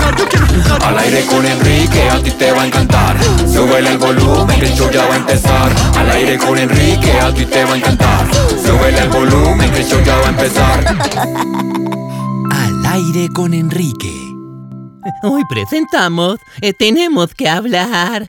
Yo quiero jugar, yo quiero jugar. Al aire con Enrique, a ti te va a encantar. Súbele el volumen, que el show ya va a empezar. Al aire con Enrique, a ti te va a encantar. Súbele el volumen, que el show ya va a empezar. Al aire con Enrique. Hoy presentamos eh, Tenemos que hablar.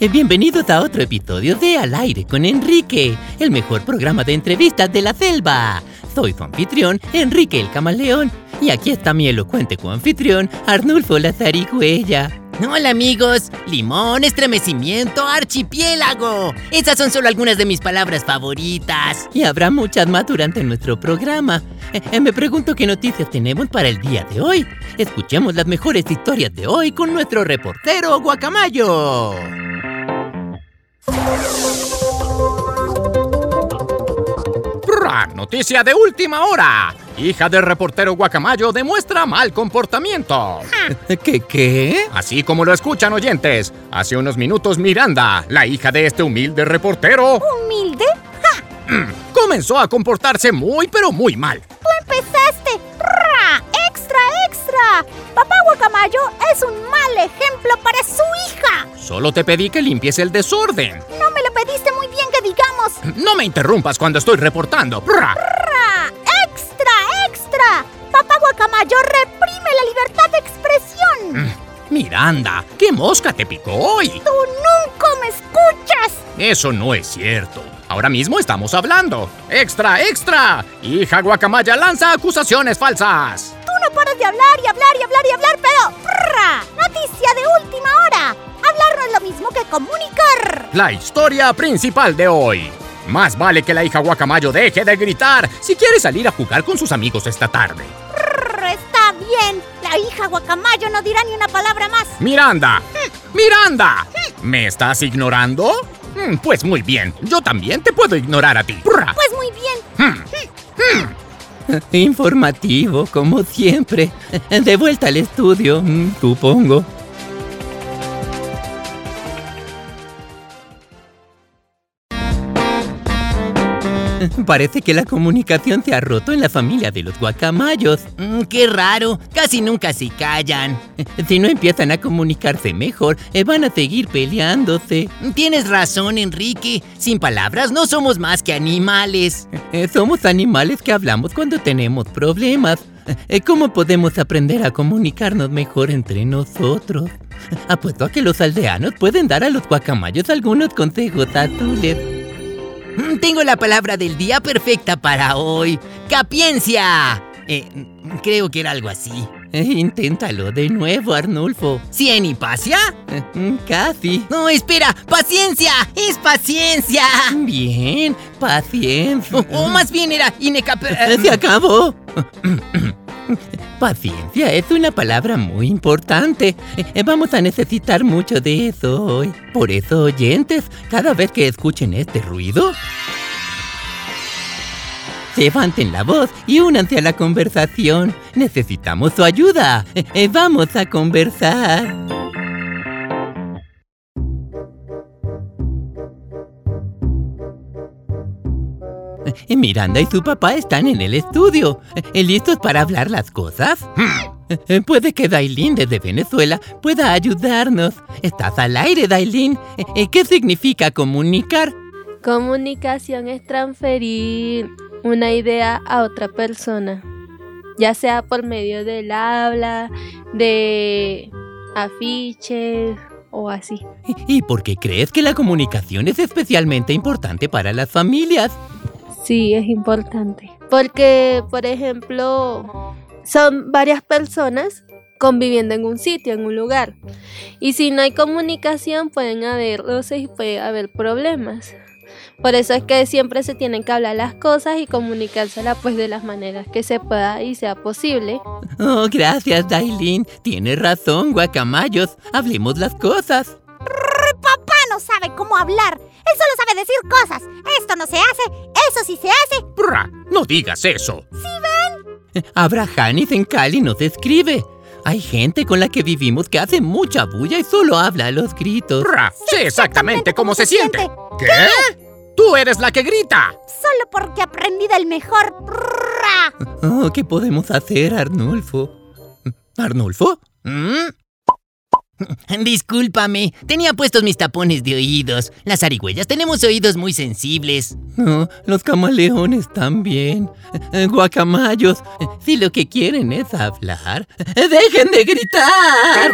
Eh, Bienvenidos a otro episodio de Al aire con Enrique, el mejor programa de entrevistas de la selva. Soy su anfitrión, Enrique el Camaleón, y aquí está mi elocuente coanfitrión, Arnulfo la Zarigüeya. Hola amigos, limón, estremecimiento, archipiélago. Esas son solo algunas de mis palabras favoritas. Y habrá muchas más durante nuestro programa. Eh, eh, me pregunto qué noticias tenemos para el día de hoy. Escuchemos las mejores historias de hoy con nuestro reportero Guacamayo. Noticia de última hora. Hija del reportero Guacamayo demuestra mal comportamiento. ¿Qué qué? Así como lo escuchan oyentes, hace unos minutos Miranda, la hija de este humilde reportero, ¿Humilde? comenzó a comportarse muy pero muy mal. ¡Tú empezaste! ¡Ra! ¡Extra, extra! Papá Guacamayo es un mal ejemplo para su hija. Solo te pedí que limpies el desorden. No No me interrumpas cuando estoy reportando. Prra. ¡Ra! ¡Extra, extra! Papá Guacamayo reprime la libertad de expresión. Miranda, ¿qué mosca te picó hoy? ¡Tú nunca me escuchas! Eso no es cierto. Ahora mismo estamos hablando. ¡Extra, extra! Hija Guacamaya lanza acusaciones falsas. Tú no paras de hablar y hablar y hablar y hablar, pero... ¡Ra! Noticia de última hora. Hablar no es lo mismo que comunicar. La historia principal de hoy. Más vale que la hija Guacamayo deje de gritar si quiere salir a jugar con sus amigos esta tarde. Está bien. La hija Guacamayo no dirá ni una palabra más. Miranda. Miranda. ¿Me estás ignorando? Mm, Pues muy bien, yo también te puedo ignorar a ti. Pues muy bien. Informativo, como siempre. De vuelta al estudio, mm, supongo. Parece que la comunicación se ha roto en la familia de los guacamayos. Mm, qué raro, casi nunca se callan. Si no empiezan a comunicarse mejor, eh, van a seguir peleándose. Tienes razón, Enrique. Sin palabras no somos más que animales. Eh, Somos animales que hablamos cuando tenemos problemas. Eh, ¿Cómo podemos aprender a comunicarnos mejor entre nosotros? Apuesto a que los aldeanos pueden dar a los guacamayos algunos consejos azules. Mm, Tengo la palabra del día perfecta para hoy. ¡Capiencia! Eh, mm, creo que era algo así. Eh, Inténtalo de nuevo, Arnulfo. ¿Cien y pasia? Eh, mm, Casi. No, espera, paciencia, es paciencia. Bien, paciencia. O, o más bien era inecap... Eh, Se acabó. Paciencia es una palabra muy importante. Eh, Vamos a necesitar mucho de eso hoy. Por eso, oyentes, cada vez que escuchen este ruido, levanten la voz y únanse a la conversación. Necesitamos su ayuda. Eh, eh, Vamos a conversar. Miranda y su papá están en el estudio. Eh, ¿Listos para hablar las cosas? Eh, Puede que Dailin desde Venezuela pueda ayudarnos. Estás al aire, Dailin. Eh, eh, ¿Qué significa comunicar? Comunicación es transferir una idea a otra persona, ya sea por medio del habla, de afiches o así. ¿Y por qué crees que la comunicación es especialmente importante para las familias? Sí, es importante. Porque, por ejemplo, son varias personas conviviendo en un sitio, en un lugar. Y si no hay comunicación, pueden haber roces y puede haber problemas. Por eso es que siempre se tienen que hablar las cosas y comunicárselas pues de las maneras que se pueda y sea posible. Oh, gracias, Dailin. Tienes razón, guacamayos. Hablemos las cosas. Papá no sabe cómo hablar. Él solo sabe decir cosas. Esto no se hace, eso sí se hace. Brr, no digas eso. Abrahanis en Cali nos escribe. Hay gente con la que vivimos que hace mucha bulla y solo habla a los gritos. Brr, sé exactamente cómo se siente. ¿Qué? Tú eres la que grita. Solo porque aprendí del mejor. Oh, ¿qué podemos hacer, Arnulfo? ¿Arnulfo? ¿Mm? Discúlpame, tenía puestos mis tapones de oídos. Las arigüeyas tenemos oídos muy sensibles. No, los camaleones también. Eh, Guacamayos, eh, si lo que quieren es hablar, eh, dejen de gritar.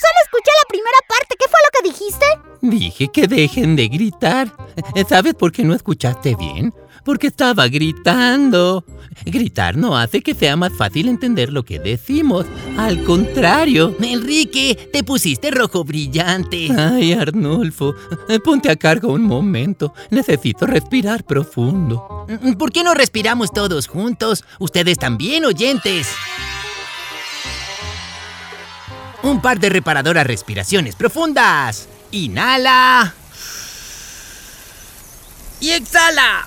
Solo escuché la primera parte. ¿Qué fue lo que dijiste? Dije que dejen de gritar. ¿Sabes por qué no escuchaste bien? Porque estaba gritando. Gritar no hace que sea más fácil entender lo que decimos. Al contrario. Enrique, te pusiste rojo brillante. Ay, Arnulfo, eh, ponte a cargo un momento. Necesito respirar profundo. Mm, ¿Por qué no respiramos todos juntos? Ustedes también, oyentes. Un par de reparadoras respiraciones profundas. Inhala. Y exhala.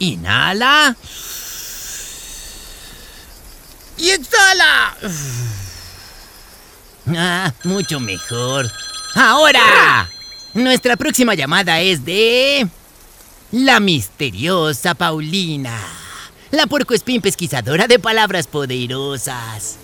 Inhala. Y exhala. Ah, mucho mejor. Ahora. Nuestra próxima llamada es de... La misteriosa Paulina. La puercoespín pesquisadora de palabras poderosas.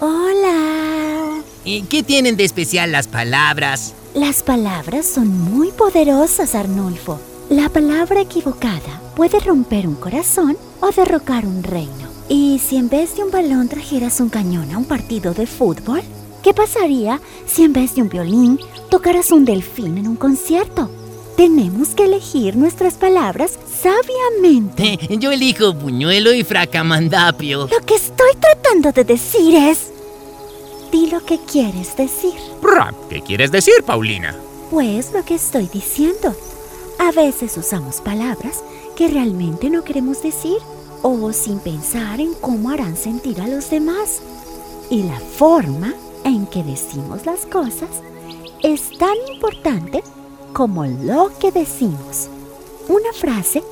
Hola. ¿Y qué tienen de especial las palabras? Las palabras son muy poderosas, Arnulfo. La palabra equivocada puede romper un corazón o derrocar un reino. ¿Y si en vez de un balón trajeras un cañón a un partido de fútbol? ¿Qué pasaría si en vez de un violín tocaras un delfín en un concierto? Tenemos que elegir nuestras palabras sabiamente. Eh, Yo elijo buñuelo y fracamandapio. Lo que estoy tratando de decir es... Di lo que quieres decir. ¿Qué quieres decir, Paulina? Pues lo que estoy diciendo. A veces usamos palabras que realmente no queremos decir o sin pensar en cómo harán sentir a los demás. Y la forma en que decimos las cosas es tan importante como lo que decimos. Una frase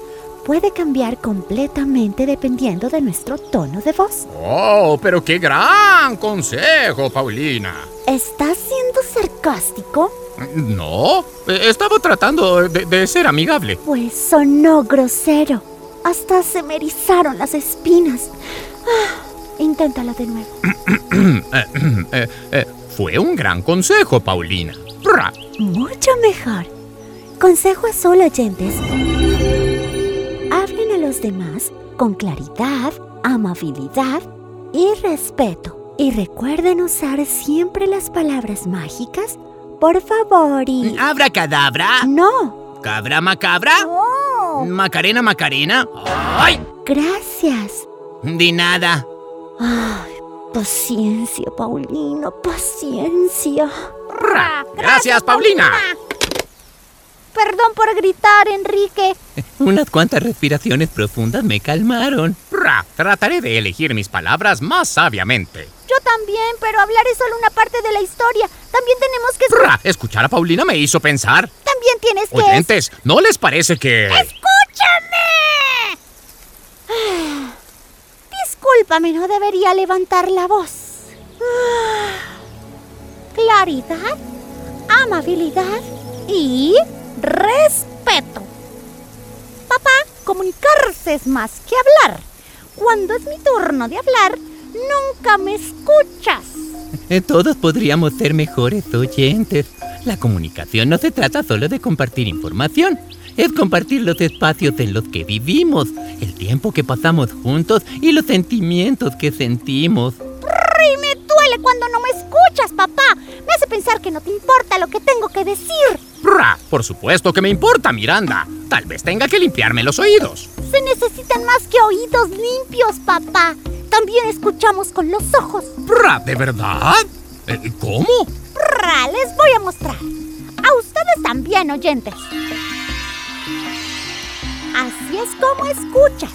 puede cambiar completamente dependiendo de nuestro tono de voz. Oh, pero qué gran consejo, Paulina. ¿Estás siendo sarcástico? No, eh, estaba tratando de, de ser amigable. Pues sonó grosero. Hasta se me erizaron las espinas. Ah, inténtalo de nuevo. Eh, eh, fue un gran consejo, Paulina. Mucho mejor. Consejo azul, oyentes. Hablen a los demás con claridad, amabilidad y respeto. Y recuerden usar siempre las palabras mágicas, por favor, y... Abra cadabra. No, Cabra macabra. Oh. Macarena macarena. ¡Ay! gracias. De nada. Ay, paciencia, Paulino, paciencia. Prrra. Gracias, Paulina. Perdón por gritar, Enrique. Unas cuantas respiraciones profundas me calmaron. brr, trataré de elegir mis palabras más sabiamente. Yo también, pero hablar es solo una parte de la historia. También tenemos que... escu- Brr, escuchar a Paulina me hizo pensar. También tienes que... Oyentes, ¿no les parece que... ¡Escúchame! Ah, Discúlpame, no debería levantar la voz. Ah, Claridad, amabilidad y respeto. Papá, comunicarse es más que hablar. Cuando es mi turno de hablar, nunca me escuchas. Eh, Todos podríamos ser mejores oyentes. La comunicación no se trata solo de compartir información, es compartir los espacios en los que vivimos, el tiempo que pasamos juntos y los sentimientos que sentimos. Y me duele cuando no me escuchas, papá. Me hace pensar que no te importa lo que tengo que decir. Brr, por supuesto que me importa, Miranda. Tal vez tenga que limpiarme los oídos. Se necesitan más que oídos limpios, papá. También escuchamos con los ojos. Brr, ¿De verdad? ¿Cómo? Ra, les voy a mostrar. A ustedes también, oyentes. Así es como escuchas.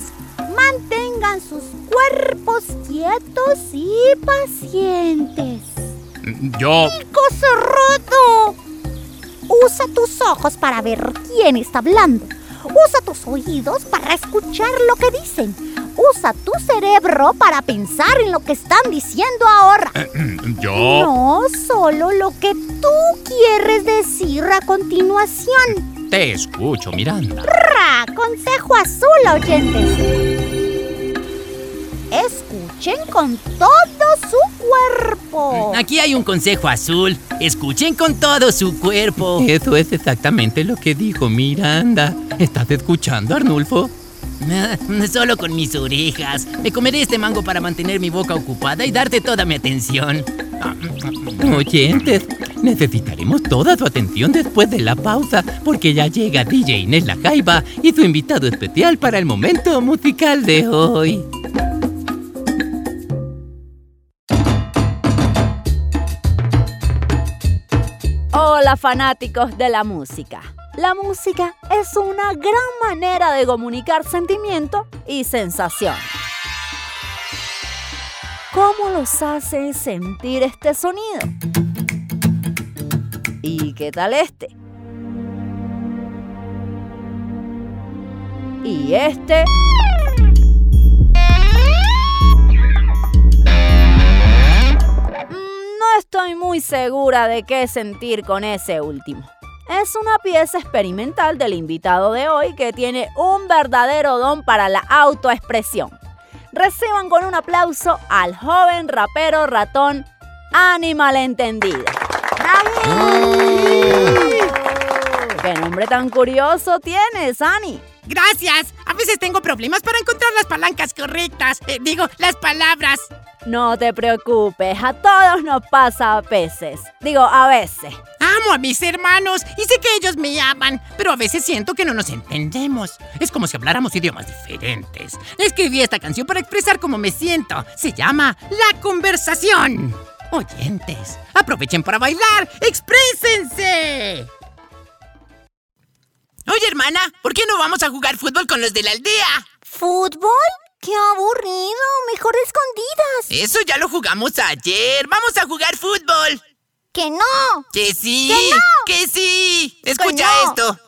Mantengan sus cuerpos quietos y pacientes. Yo... ¡Pico cerrado! Usa tus ojos para ver quién está hablando. Usa tus oídos para escuchar lo que dicen. Usa tu cerebro para pensar en lo que están diciendo ahora. Yo... No solo lo que tú quieres decir a continuación. Te escucho, Miranda. Ra, consejo azul, oyentes. Escuchen con todo su cuerpo. Aquí hay un consejo azul. Escuchen con todo su cuerpo. Eso es exactamente lo que dijo Miranda. ¿Estás escuchando, Arnulfo? Solo con mis orejas. Me comeré este mango para mantener mi boca ocupada y darte toda mi atención. Oyentes, necesitaremos toda su atención después de la pausa porque ya llega DJ Inés La Jaiba y su invitado especial para el momento musical de hoy. Hola fanáticos de la música. La música es una gran manera de comunicar sentimiento y sensación. ¿Cómo los hace sentir este sonido? ¿Y qué tal este? ¿Y este? Mm, No estoy muy segura de qué sentir con ese último. Es una pieza experimental del invitado de hoy que tiene un verdadero don para la autoexpresión. Reciban con un aplauso al joven rapero ratón Animal Entendido. ¡Qué nombre tan curioso tienes, Ani! Gracias. A veces tengo problemas para encontrar las palancas correctas. Eh, digo, las palabras. No te preocupes, a todos nos pasa a veces. Digo, a veces. Amo a mis hermanos y sé que ellos me aman, pero a veces siento que no nos entendemos. Es como si habláramos idiomas diferentes. Escribí esta canción para expresar cómo me siento. Se llama La Conversación. Oyentes, aprovechen para bailar. ¡Exprésense! Oye, hermana, ¿por qué no vamos a jugar fútbol con los de la aldea? ¿Fútbol? ¡Qué aburrido! Mejor escondidas. Eso ya lo jugamos ayer. Vamos a jugar fútbol. ¡Que no! Que sí. ¡Que no! Que sí. Escucha no. esto.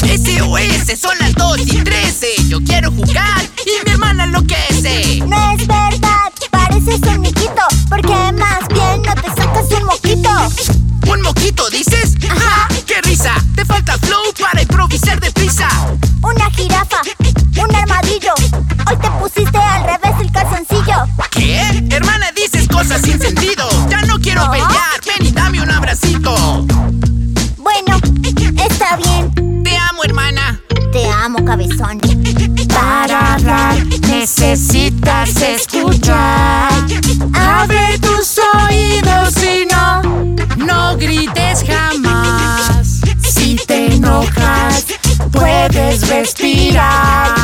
SOS, son las 2 y 13. Yo quiero jugar y mi hermana enloquece. No es verdad, pareces un miquito, porque más bien no te sacas un moquito. ¿Un moquito dices? Ajá. ¡Qué risa! Te falta flow para improvisar deprisa. Una jirafa, un armadillo. Hoy te pusiste al revés el calzoncillo. ¿Qué? Hermana, dices cosas sin sentido. Quiero. Ven y dame un abracito. Bueno, está bien, Te amo, hermana. te amo, cabezón. Para hablar necesitas escuchar. Abre tus oídos y no, no grites jamás. Si te enojas, puedes respirar.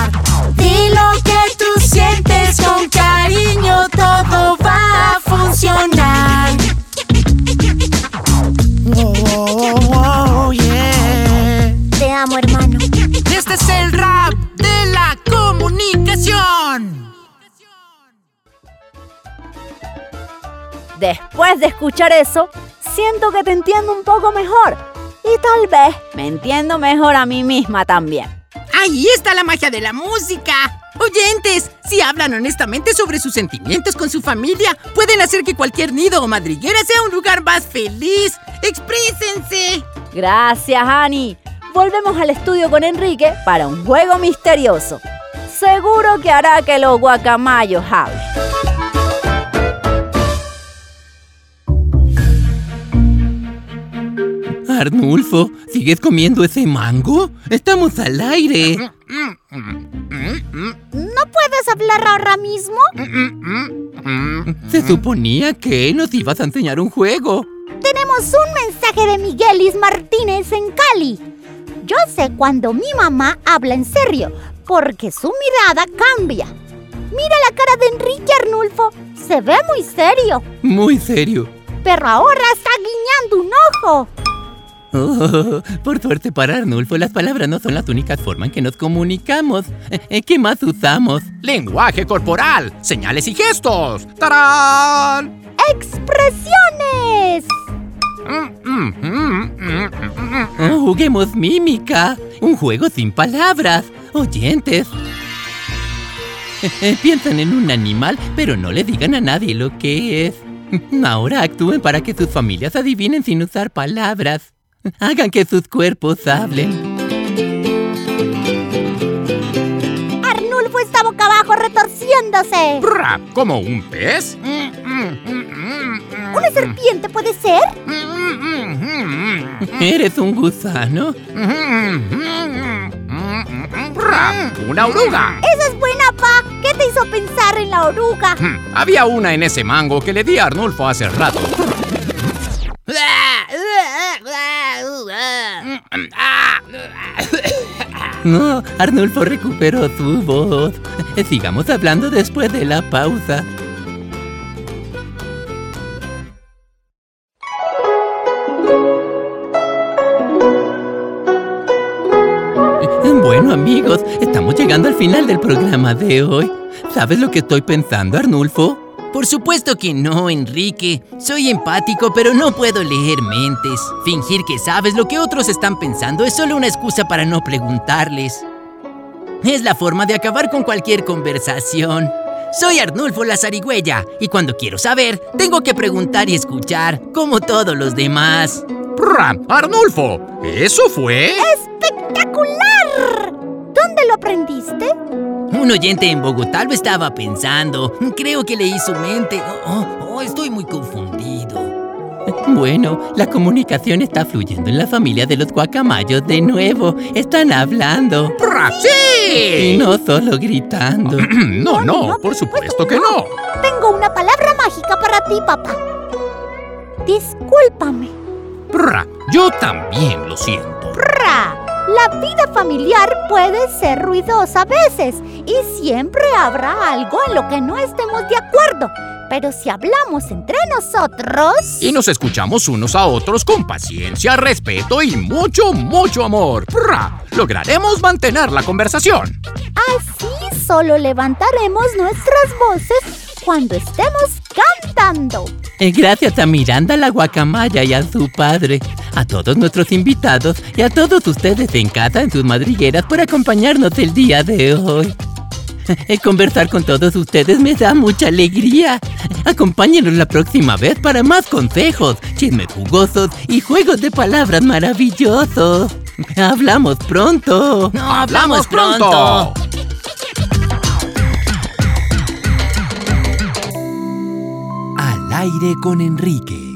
Oh, yeah. Te amo, hermano. Este es el rap de la comunicación. Después de escuchar eso, siento que te entiendo un poco mejor. Y tal vez me entiendo mejor a mí misma también. Ahí está la magia de la música. Oyentes, si hablan honestamente sobre sus sentimientos con su familia, pueden hacer que cualquier nido o madriguera sea un lugar más feliz. ¡Exprésense! Gracias, Ani. Volvemos al estudio con Enrique para un juego misterioso. Seguro que hará que los guacamayos hablen. Arnulfo, ¿sigues comiendo ese mango? Estamos al aire. ¿No puedes hablar ahora mismo? Se suponía que nos ibas a enseñar un juego. Tenemos un mensaje de Miguelis Martínez en Cali. Yo sé cuando mi mamá habla en serio, porque su mirada cambia. Mira la cara de Enrique Arnulfo, se ve muy serio. Muy serio. perro ahora está guiñando un ojo. Oh, por suerte para Arnulfo, las palabras no son las únicas formas en que nos comunicamos. Eh, ¿Qué más usamos? Lenguaje corporal, señales y gestos. ¡Tarán! ¡Expresiones! Oh, juguemos mímica, un juego sin palabras. Oyentes. Piensan en un animal, pero no le digan a nadie lo que es. Ahora actúen para que sus familias adivinen sin usar palabras. Hagan que sus cuerpos hablen. Arnulfo está boca abajo retorciéndose. Brra, ¿Como un pez? ¿Una serpiente puede ser? ¿Eres un gusano? ¡Una oruga! Esa es buena, pa. ¿Qué te hizo pensar en la oruga? Hmm, Había una en ese mango que le di a Arnulfo hace rato. No, Arnulfo recuperó su voz. Sigamos hablando después de la pausa. Bueno amigos, estamos llegando al final del programa de hoy. ¿Sabes lo que estoy pensando, Arnulfo? Por supuesto que no, Enrique. Soy empático, pero no puedo leer mentes. Fingir que sabes lo que otros están pensando es solo una excusa para no preguntarles. Es la forma de acabar con cualquier conversación. Soy Arnulfo la zarigüeya, y cuando quiero saber, tengo que preguntar y escuchar, como todos los demás. Brra, ¡Arnulfo! ¿Eso fue? ¡Espectacular! ¿Dónde lo aprendiste? Un oyente en Bogotá lo estaba pensando. Creo que leí su mente. Oh, oh, estoy muy confundido. Bueno, la comunicación está fluyendo en la familia de los guacamayos de nuevo. Están hablando. ¡Brra, sí! Y no solo gritando. No, no, por supuesto que no. Tengo una palabra mágica para ti, papá. Discúlpame. Brra, yo también lo siento. Ra. La vida familiar puede ser ruidosa a veces y siempre habrá algo en lo que no estemos de acuerdo. Pero si hablamos entre nosotros... Y nos escuchamos unos a otros con paciencia, respeto y mucho, mucho amor. Brra, lograremos mantener la conversación. Así solo levantaremos nuestras voces cuando estemos cantando. Eh, Gracias a Miranda la guacamaya y a su padre, a todos nuestros invitados y a todos ustedes en casa en sus madrigueras por acompañarnos el día de hoy. Eh, Conversar con todos ustedes me da mucha alegría. Acompáñenos la próxima vez para más consejos, chismes jugosos y juegos de palabras maravillosos. Hablamos pronto. No, hablamos pronto. Aire con Enrique.